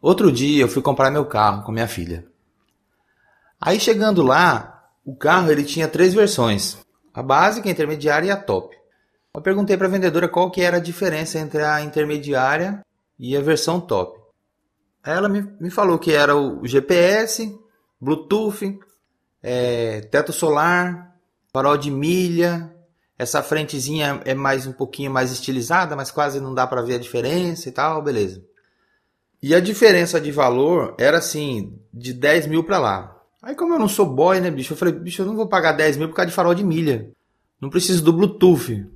Outro dia eu fui comprar meu carro com minha filha. Aí chegando lá, o carro ele tinha três versões: a básica, a intermediária e a top. Eu perguntei para a vendedora qual que era a diferença entre a intermediária e a versão top. Ela me, me falou que era o GPS, Bluetooth, é, teto solar, farol de milha. Essa frentezinha é mais um pouquinho mais estilizada, mas quase não dá para ver a diferença e tal, beleza. E a diferença de valor era assim, de 10 mil para lá. Aí como eu não sou boy, né, bicho? Eu falei, bicho, eu não vou pagar 10 mil por causa de farol de milha. Não preciso do Bluetooth.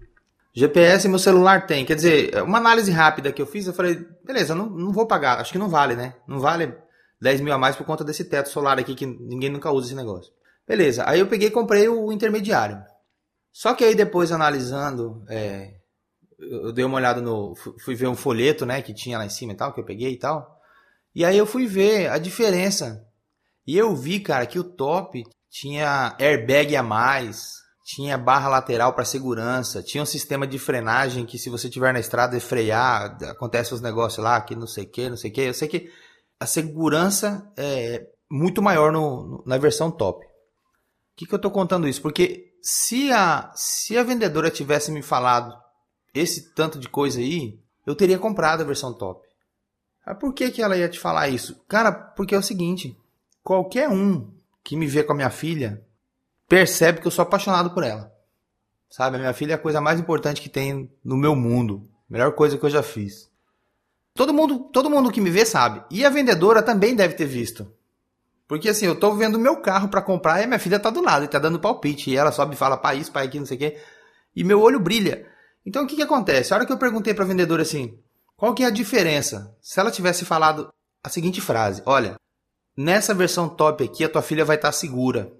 GPS meu celular tem. Quer dizer, uma análise rápida que eu fiz, eu falei, beleza, não, não vou pagar. Acho que não vale, né? Não vale 10 mil a mais por conta desse teto solar aqui que ninguém nunca usa esse negócio. Beleza, aí eu peguei e comprei o intermediário. Só que aí depois analisando, é, eu dei uma olhada no. Fui ver um folheto, né, que tinha lá em cima e tal, que eu peguei e tal. E aí eu fui ver a diferença. E eu vi, cara, que o top tinha airbag a mais, tinha barra lateral para segurança, tinha um sistema de frenagem que se você tiver na estrada e frear, acontece os negócios lá, que não sei o que, não sei o que. Eu sei que a segurança é muito maior no, na versão top. O que, que eu estou contando isso? Porque se a, se a vendedora tivesse me falado esse tanto de coisa aí, eu teria comprado a versão top. Mas por que, que ela ia te falar isso? Cara, porque é o seguinte: qualquer um que me vê com a minha filha percebe que eu sou apaixonado por ela. Sabe, a minha filha é a coisa mais importante que tem no meu mundo. Melhor coisa que eu já fiz. Todo mundo, todo mundo que me vê sabe. E a vendedora também deve ter visto. Porque assim, eu tô vendo meu carro para comprar e a minha filha tá do lado e tá dando palpite. E ela sobe e fala, pai, isso, pai, aqui, não sei o quê. E meu olho brilha. Então o que que acontece? A hora que eu perguntei pra vendedora assim, qual que é a diferença? Se ela tivesse falado a seguinte frase, olha, nessa versão top aqui a tua filha vai estar tá segura.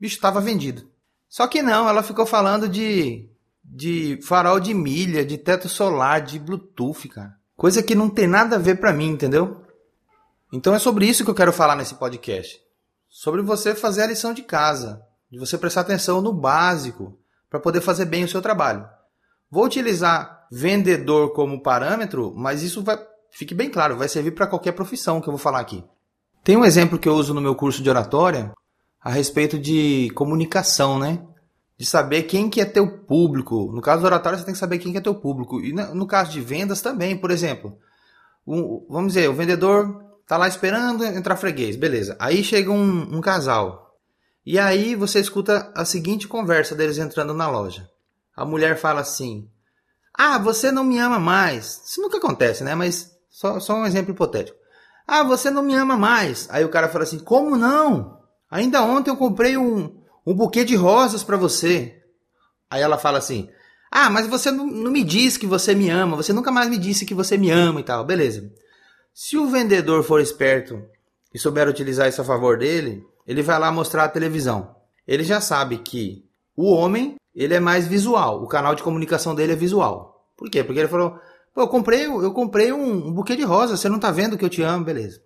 Bicho estava vendido. Só que não, ela ficou falando de, de farol de milha, de teto solar, de Bluetooth, cara. Coisa que não tem nada a ver para mim, entendeu? Então é sobre isso que eu quero falar nesse podcast. Sobre você fazer a lição de casa, de você prestar atenção no básico para poder fazer bem o seu trabalho. Vou utilizar vendedor como parâmetro, mas isso vai, fique bem claro, vai servir para qualquer profissão que eu vou falar aqui. Tem um exemplo que eu uso no meu curso de oratória a respeito de comunicação, né? de saber quem que é teu público. No caso do oratório, você tem que saber quem que é teu público. E no caso de vendas também, por exemplo. Um, vamos dizer, o vendedor tá lá esperando entrar freguês, beleza. Aí chega um, um casal. E aí você escuta a seguinte conversa deles entrando na loja. A mulher fala assim: Ah, você não me ama mais. Isso nunca acontece, né? Mas só, só um exemplo hipotético. Ah, você não me ama mais. Aí o cara fala assim: Como não? Ainda ontem eu comprei um, um buquê de rosas para você. Aí ela fala assim: Ah, mas você não, não me diz que você me ama, você nunca mais me disse que você me ama e tal. Beleza. Se o vendedor for esperto e souber utilizar isso a favor dele, ele vai lá mostrar a televisão. Ele já sabe que o homem, ele é mais visual, o canal de comunicação dele é visual. Por quê? Porque ele falou: Pô, eu comprei, eu comprei um, um buquê de rosas, você não tá vendo que eu te amo, beleza.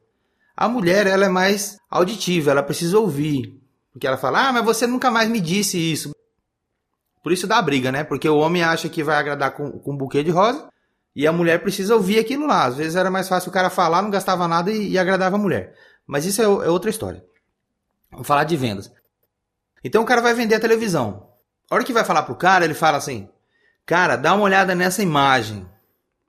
A mulher, ela é mais auditiva, ela precisa ouvir. Porque ela fala, ah, mas você nunca mais me disse isso. Por isso dá briga, né? Porque o homem acha que vai agradar com, com um buquê de rosa e a mulher precisa ouvir aquilo lá. Às vezes era mais fácil o cara falar, não gastava nada e, e agradava a mulher. Mas isso é, é outra história. Vamos falar de vendas. Então o cara vai vender a televisão. A hora que vai falar pro cara, ele fala assim: Cara, dá uma olhada nessa imagem.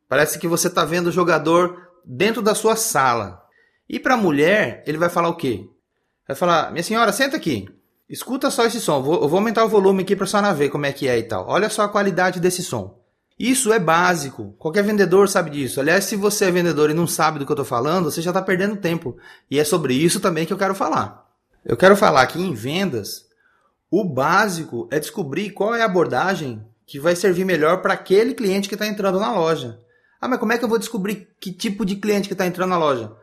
Parece que você tá vendo o jogador dentro da sua sala. E pra mulher, ele vai falar o quê? Vai falar, minha senhora, senta aqui. Escuta só esse som. Eu vou aumentar o volume aqui para a senhora ver como é que é e tal. Olha só a qualidade desse som. Isso é básico. Qualquer vendedor sabe disso. Aliás, se você é vendedor e não sabe do que eu estou falando, você já está perdendo tempo. E é sobre isso também que eu quero falar. Eu quero falar que em vendas, o básico é descobrir qual é a abordagem que vai servir melhor para aquele cliente que está entrando na loja. Ah, mas como é que eu vou descobrir que tipo de cliente que está entrando na loja?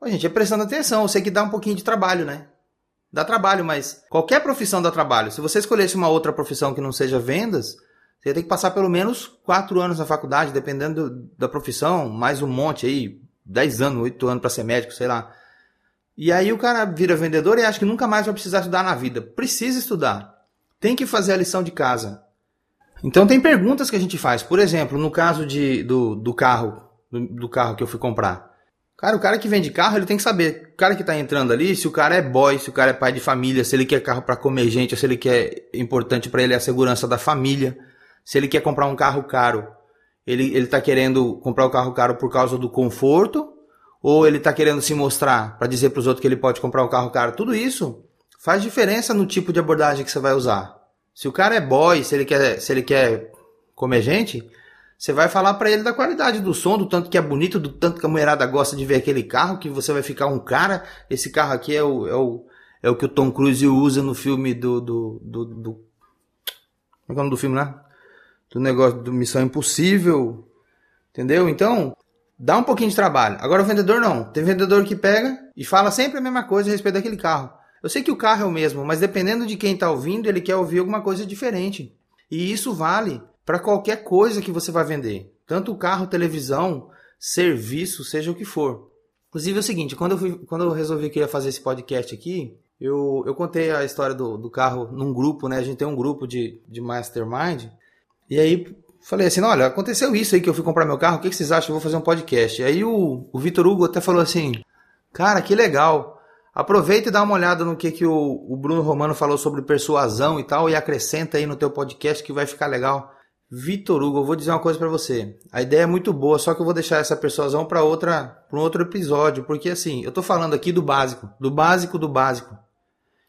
Ô, gente, é prestando atenção. Eu sei que dá um pouquinho de trabalho, né? Dá trabalho, mas qualquer profissão dá trabalho. Se você escolhesse uma outra profissão que não seja vendas, você ter que passar pelo menos quatro anos na faculdade, dependendo do, da profissão, mais um monte aí, dez anos, oito anos para ser médico, sei lá. E aí o cara vira vendedor e acha que nunca mais vai precisar estudar na vida. Precisa estudar. Tem que fazer a lição de casa. Então tem perguntas que a gente faz. Por exemplo, no caso de, do, do carro, do, do carro que eu fui comprar. Cara, o cara que vende carro, ele tem que saber. O cara que tá entrando ali, se o cara é boy, se o cara é pai de família, se ele quer carro para comer gente, se ele quer importante para ele a segurança da família, se ele quer comprar um carro caro, ele ele tá querendo comprar o um carro caro por causa do conforto, ou ele tá querendo se mostrar para dizer para os outros que ele pode comprar um carro caro. Tudo isso faz diferença no tipo de abordagem que você vai usar. Se o cara é boy, se ele quer, se ele quer comer gente, você vai falar para ele da qualidade do som, do tanto que é bonito, do tanto que a mulherada gosta de ver aquele carro, que você vai ficar um cara. Esse carro aqui é o, é o, é o que o Tom Cruise usa no filme do. do, do, do como é o nome do filme lá? Do negócio do Missão Impossível. Entendeu? Então, dá um pouquinho de trabalho. Agora o vendedor não. Tem vendedor que pega e fala sempre a mesma coisa a respeito daquele carro. Eu sei que o carro é o mesmo, mas dependendo de quem está ouvindo, ele quer ouvir alguma coisa diferente. E isso vale para qualquer coisa que você vai vender. Tanto carro, televisão, serviço, seja o que for. Inclusive é o seguinte, quando eu, fui, quando eu resolvi que ia fazer esse podcast aqui, eu, eu contei a história do, do carro num grupo, né? A gente tem um grupo de, de mastermind. E aí falei assim, olha, aconteceu isso aí que eu fui comprar meu carro, o que, vocês acham? Eu vou fazer um podcast. Aí o, o Vitor Hugo até falou assim, cara, que legal. Aproveita e dá uma olhada no que, que o, o Bruno Romano falou sobre persuasão e tal, e acrescenta aí no teu podcast que vai ficar legal. Vitor Hugo, eu vou dizer uma coisa para você. A ideia é muito boa, só que eu vou deixar essa persuasão para outra, para um outro episódio, porque assim, eu tô falando aqui do básico, do básico do básico.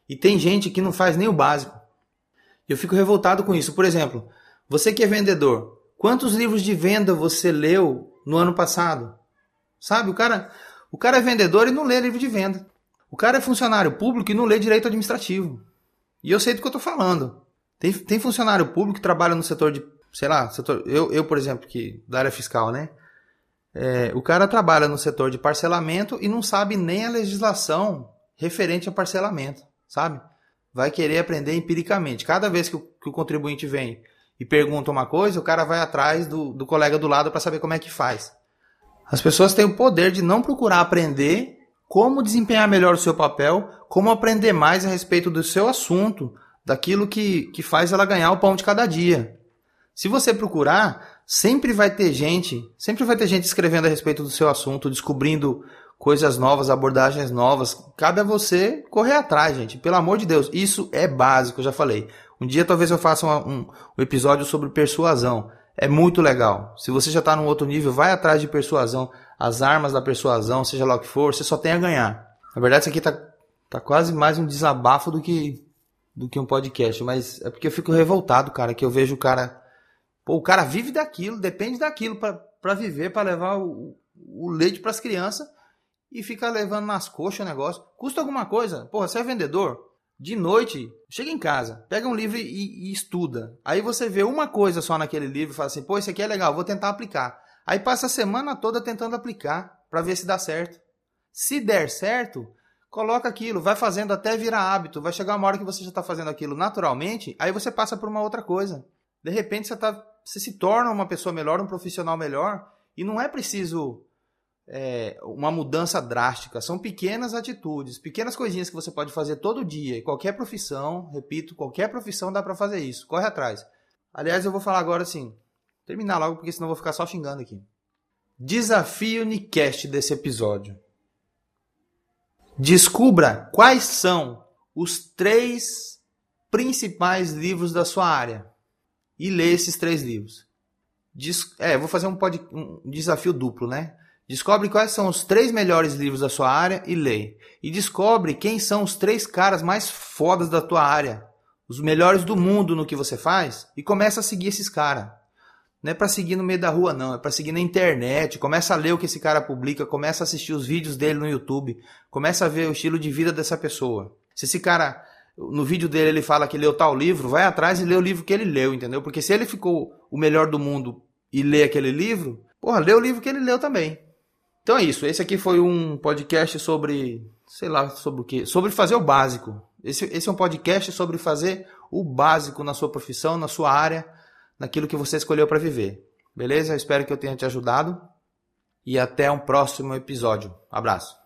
E tem gente que não faz nem o básico. Eu fico revoltado com isso. Por exemplo, você que é vendedor, quantos livros de venda você leu no ano passado? Sabe, o cara, o cara é vendedor e não lê livro de venda. O cara é funcionário público e não lê direito administrativo. E eu sei do que eu tô falando. Tem, tem funcionário público que trabalha no setor de sei lá, setor, eu, eu, por exemplo, que da área fiscal, né? É, o cara trabalha no setor de parcelamento e não sabe nem a legislação referente a parcelamento, sabe? Vai querer aprender empiricamente. Cada vez que o, que o contribuinte vem e pergunta uma coisa, o cara vai atrás do, do colega do lado para saber como é que faz. As pessoas têm o poder de não procurar aprender como desempenhar melhor o seu papel, como aprender mais a respeito do seu assunto, daquilo que, que faz ela ganhar o pão de cada dia. Se você procurar, sempre vai ter gente, sempre vai ter gente escrevendo a respeito do seu assunto, descobrindo coisas novas, abordagens novas. Cabe a você correr atrás, gente. Pelo amor de Deus, isso é básico, já falei. Um dia talvez eu faça um, um episódio sobre persuasão. É muito legal. Se você já está num outro nível, vai atrás de persuasão, as armas da persuasão, seja lá o que for, você só tem a ganhar. Na verdade, isso aqui tá, tá quase mais um desabafo do que, do que um podcast, mas é porque eu fico revoltado, cara, que eu vejo o cara Pô, o cara vive daquilo, depende daquilo para viver, para levar o, o leite para as crianças e fica levando nas coxas o negócio. Custa alguma coisa? Porra, você é vendedor? De noite, chega em casa, pega um livro e, e, estuda. Aí você vê uma coisa só naquele livro e fala assim: pô, isso aqui é legal, vou tentar aplicar. Aí passa a semana toda tentando aplicar para ver se dá certo. Se der certo, coloca aquilo, vai fazendo até virar hábito. Vai chegar uma hora que você já está fazendo aquilo naturalmente, aí você passa por uma outra coisa. De repente você está você se torna uma pessoa melhor, um profissional melhor, e não é preciso é, uma mudança drástica. São pequenas atitudes, pequenas coisinhas que você pode fazer todo dia. E qualquer profissão, repito, qualquer profissão dá para fazer isso. Corre atrás. Aliás, eu vou falar agora assim, terminar logo, porque senão eu vou ficar só xingando aqui. Desafio Nicast desse episódio. Descubra quais são os três principais livros da sua área e ler esses três livros. Des é, vou fazer um, pod um desafio duplo, né? Descobre quais são os três melhores livros da sua área e lê. E descobre quem são os três caras mais fodas da tua área, os melhores do mundo no que você faz, e começa a seguir esses caras. Não é para seguir no meio da rua, não. É para seguir na internet. Começa a ler o que esse cara publica. Começa a assistir os vídeos dele no YouTube. Começa a ver o estilo de vida dessa pessoa. Se esse cara no vídeo dele ele fala que leu tal livro, vai atrás e lê o livro que ele leu, entendeu? Porque se ele ficou o melhor do mundo e lê aquele livro, porra, lê o livro que ele leu também. Então é isso. Esse aqui foi um podcast sobre, sei lá, sobre o quê? Sobre fazer o básico. Esse, esse é um podcast sobre fazer o básico na sua profissão, na sua área, naquilo que você escolheu para viver. Beleza? Espero que eu tenha te ajudado. E até um próximo episódio. Abraço.